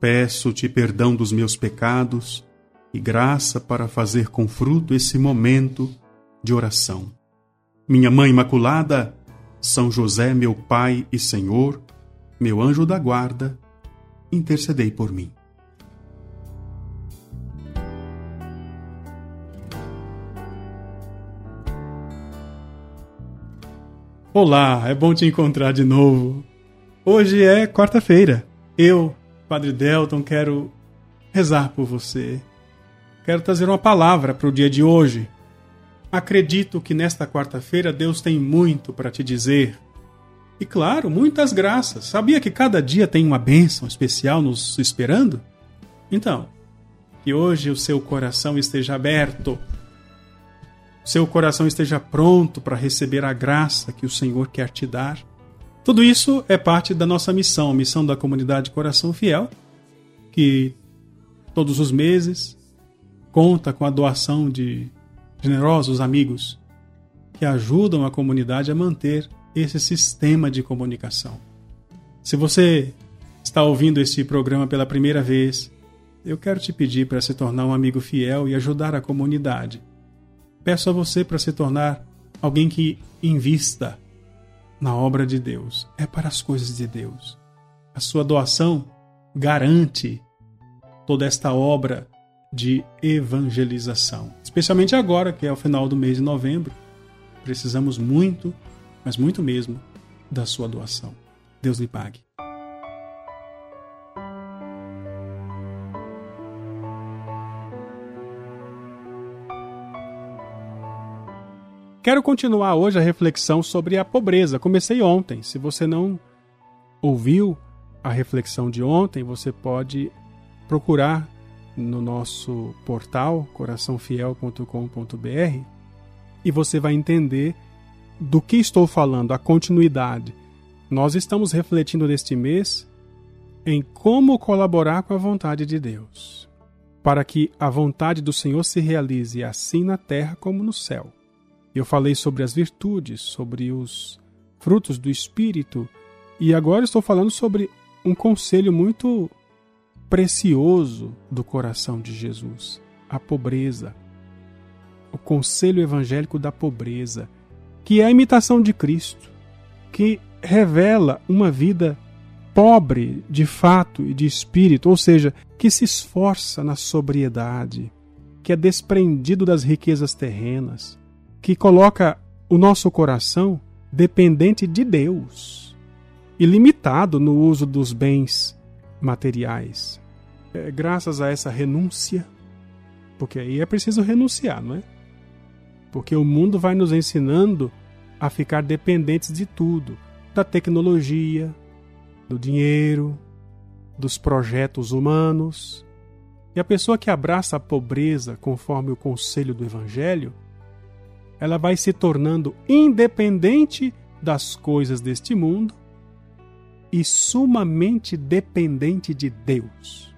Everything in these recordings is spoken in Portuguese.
Peço-te perdão dos meus pecados e graça para fazer com fruto esse momento de oração. Minha Mãe Imaculada, São José, meu Pai e Senhor, meu anjo da guarda, intercedei por mim. Olá, é bom te encontrar de novo. Hoje é quarta-feira. Eu, Padre Delton, quero rezar por você. Quero trazer uma palavra para o dia de hoje. Acredito que nesta quarta-feira Deus tem muito para te dizer. E claro, muitas graças. Sabia que cada dia tem uma bênção especial nos esperando? Então, que hoje o seu coração esteja aberto, seu coração esteja pronto para receber a graça que o Senhor quer te dar tudo isso é parte da nossa missão, missão da comunidade Coração Fiel, que todos os meses conta com a doação de generosos amigos que ajudam a comunidade a manter esse sistema de comunicação. Se você está ouvindo este programa pela primeira vez, eu quero te pedir para se tornar um amigo fiel e ajudar a comunidade. Peço a você para se tornar alguém que invista na obra de Deus, é para as coisas de Deus. A sua doação garante toda esta obra de evangelização, especialmente agora que é o final do mês de novembro. Precisamos muito, mas muito mesmo, da sua doação. Deus lhe pague. Quero continuar hoje a reflexão sobre a pobreza. Comecei ontem. Se você não ouviu a reflexão de ontem, você pode procurar no nosso portal coraçãofiel.com.br e você vai entender do que estou falando, a continuidade. Nós estamos refletindo neste mês em como colaborar com a vontade de Deus, para que a vontade do Senhor se realize assim na terra como no céu. Eu falei sobre as virtudes, sobre os frutos do Espírito, e agora estou falando sobre um conselho muito precioso do coração de Jesus: a pobreza. O conselho evangélico da pobreza, que é a imitação de Cristo, que revela uma vida pobre de fato e de espírito, ou seja, que se esforça na sobriedade, que é desprendido das riquezas terrenas, que coloca o nosso coração dependente de Deus e limitado no uso dos bens materiais. É, graças a essa renúncia, porque aí é preciso renunciar, não é? Porque o mundo vai nos ensinando a ficar dependentes de tudo, da tecnologia, do dinheiro, dos projetos humanos. E a pessoa que abraça a pobreza conforme o conselho do Evangelho ela vai se tornando independente das coisas deste mundo e sumamente dependente de Deus.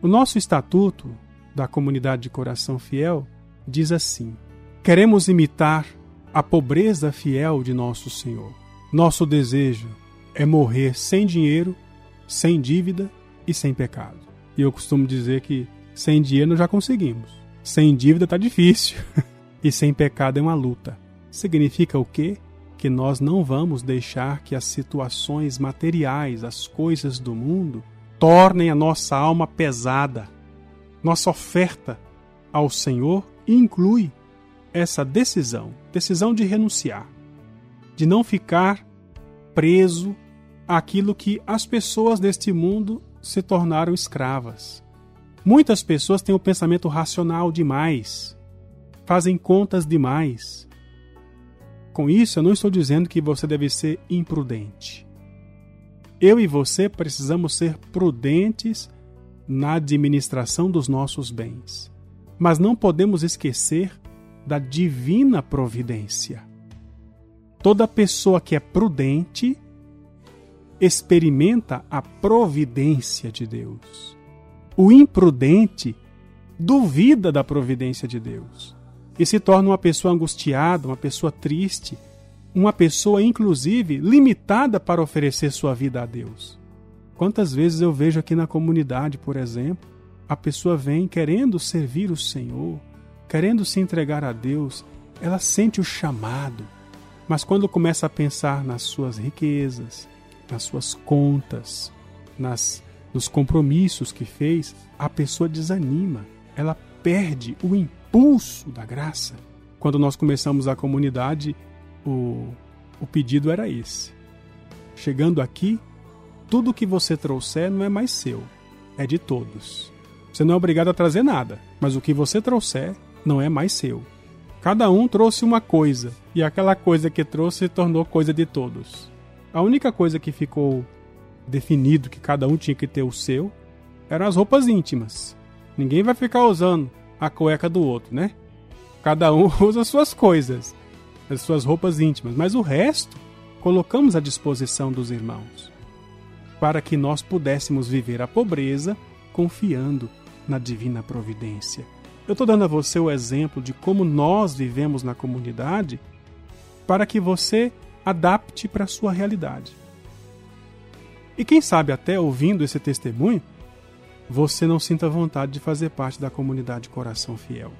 O nosso estatuto da comunidade de coração fiel diz assim: queremos imitar a pobreza fiel de nosso Senhor. Nosso desejo é morrer sem dinheiro, sem dívida e sem pecado. E eu costumo dizer que sem dinheiro já conseguimos. Sem dívida tá difícil. E sem pecado é uma luta. Significa o quê? Que nós não vamos deixar que as situações materiais, as coisas do mundo, tornem a nossa alma pesada. Nossa oferta ao Senhor inclui essa decisão, decisão de renunciar, de não ficar preso àquilo que as pessoas deste mundo se tornaram escravas. Muitas pessoas têm o pensamento racional demais, fazem contas demais. Com isso, eu não estou dizendo que você deve ser imprudente. Eu e você precisamos ser prudentes na administração dos nossos bens. Mas não podemos esquecer da divina providência. Toda pessoa que é prudente experimenta a providência de Deus. O imprudente duvida da providência de Deus e se torna uma pessoa angustiada, uma pessoa triste, uma pessoa, inclusive, limitada para oferecer sua vida a Deus. Quantas vezes eu vejo aqui na comunidade, por exemplo, a pessoa vem querendo servir o Senhor, querendo se entregar a Deus, ela sente o chamado, mas quando começa a pensar nas suas riquezas, nas suas contas, nas nos compromissos que fez, a pessoa desanima, ela perde o impulso da graça. Quando nós começamos a comunidade, o, o pedido era esse. Chegando aqui, tudo que você trouxer não é mais seu, é de todos. Você não é obrigado a trazer nada, mas o que você trouxer não é mais seu. Cada um trouxe uma coisa, e aquela coisa que trouxe se tornou coisa de todos. A única coisa que ficou definido que cada um tinha que ter o seu eram as roupas íntimas. Ninguém vai ficar usando a cueca do outro, né? Cada um usa as suas coisas, as suas roupas íntimas, mas o resto colocamos à disposição dos irmãos para que nós pudéssemos viver a pobreza confiando na divina providência. Eu estou dando a você o exemplo de como nós vivemos na comunidade para que você adapte para a sua realidade. E quem sabe até ouvindo esse testemunho, você não sinta vontade de fazer parte da comunidade Coração Fiel.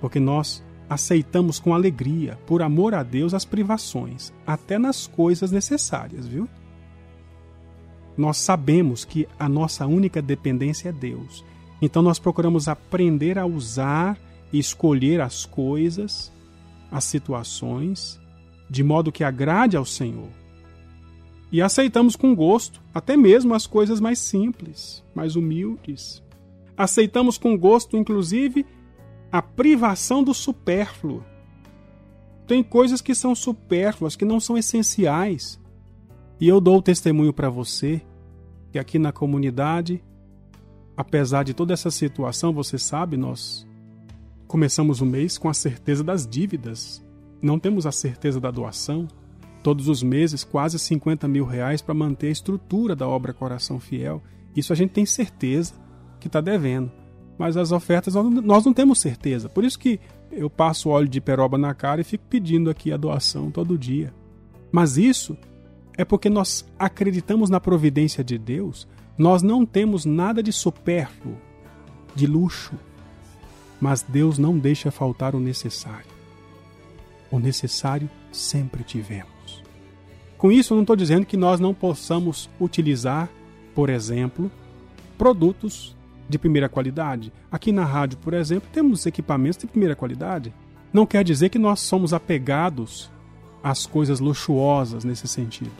Porque nós aceitamos com alegria, por amor a Deus, as privações, até nas coisas necessárias, viu? Nós sabemos que a nossa única dependência é Deus. Então nós procuramos aprender a usar e escolher as coisas, as situações de modo que agrade ao Senhor. E aceitamos com gosto até mesmo as coisas mais simples, mais humildes. Aceitamos com gosto, inclusive, a privação do supérfluo. Tem coisas que são supérfluas, que não são essenciais. E eu dou testemunho para você que aqui na comunidade, apesar de toda essa situação, você sabe, nós começamos o mês com a certeza das dívidas não temos a certeza da doação. Todos os meses, quase 50 mil reais para manter a estrutura da obra Coração Fiel. Isso a gente tem certeza que está devendo. Mas as ofertas nós não temos certeza. Por isso que eu passo óleo de peroba na cara e fico pedindo aqui a doação todo dia. Mas isso é porque nós acreditamos na providência de Deus. Nós não temos nada de supérfluo, de luxo. Mas Deus não deixa faltar o necessário o necessário sempre tivemos. Com isso, eu não estou dizendo que nós não possamos utilizar, por exemplo, produtos de primeira qualidade. Aqui na rádio, por exemplo, temos equipamentos de primeira qualidade. Não quer dizer que nós somos apegados às coisas luxuosas nesse sentido.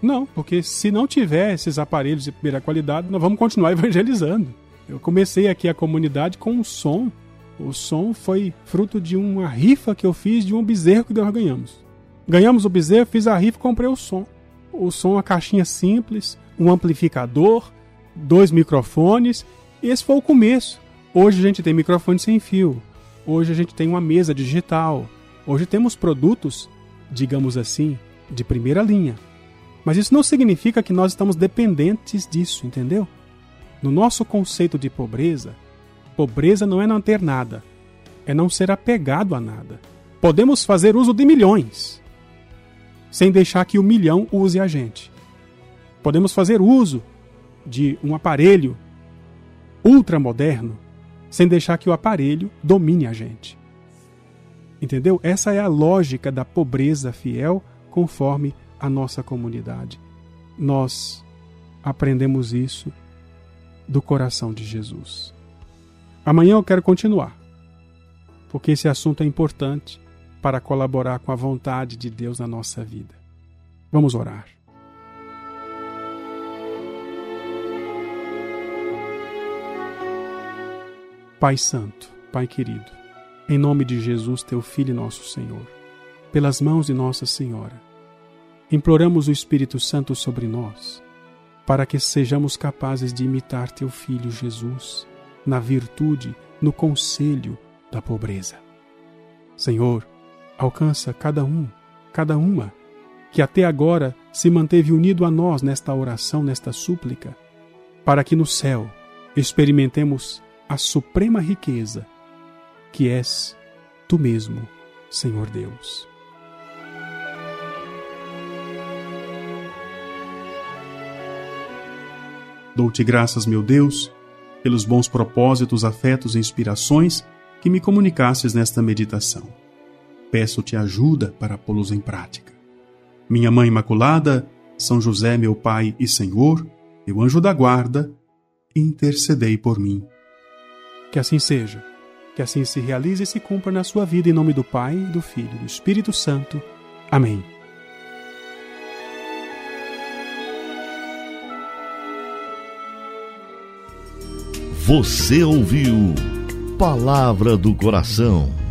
Não, porque se não tiver esses aparelhos de primeira qualidade, nós vamos continuar evangelizando. Eu comecei aqui a comunidade com um som o som foi fruto de uma rifa que eu fiz de um bezerro que nós ganhamos. Ganhamos o bezerro, fiz a rifa e comprei o som. O som, uma caixinha simples, um amplificador, dois microfones. Esse foi o começo. Hoje a gente tem microfone sem fio. Hoje a gente tem uma mesa digital. Hoje temos produtos, digamos assim, de primeira linha. Mas isso não significa que nós estamos dependentes disso, entendeu? No nosso conceito de pobreza, Pobreza não é não ter nada, é não ser apegado a nada. Podemos fazer uso de milhões, sem deixar que o milhão use a gente. Podemos fazer uso de um aparelho ultramoderno, sem deixar que o aparelho domine a gente. Entendeu? Essa é a lógica da pobreza fiel conforme a nossa comunidade. Nós aprendemos isso do coração de Jesus. Amanhã eu quero continuar, porque esse assunto é importante para colaborar com a vontade de Deus na nossa vida. Vamos orar. Pai Santo, Pai querido, em nome de Jesus, teu Filho e nosso Senhor, pelas mãos de Nossa Senhora, imploramos o Espírito Santo sobre nós para que sejamos capazes de imitar teu filho Jesus na virtude, no conselho da pobreza. Senhor, alcança cada um, cada uma que até agora se manteve unido a nós nesta oração, nesta súplica, para que no céu experimentemos a suprema riqueza, que és tu mesmo, Senhor Deus. Dou-te graças, meu Deus, pelos bons propósitos, afetos e inspirações que me comunicasses nesta meditação. Peço-te ajuda para pô-los em prática. Minha Mãe Imaculada, São José, meu Pai e Senhor, meu anjo da guarda, intercedei por mim. Que assim seja, que assim se realize e se cumpra na sua vida, em nome do Pai, do Filho e do Espírito Santo. Amém. Você ouviu Palavra do Coração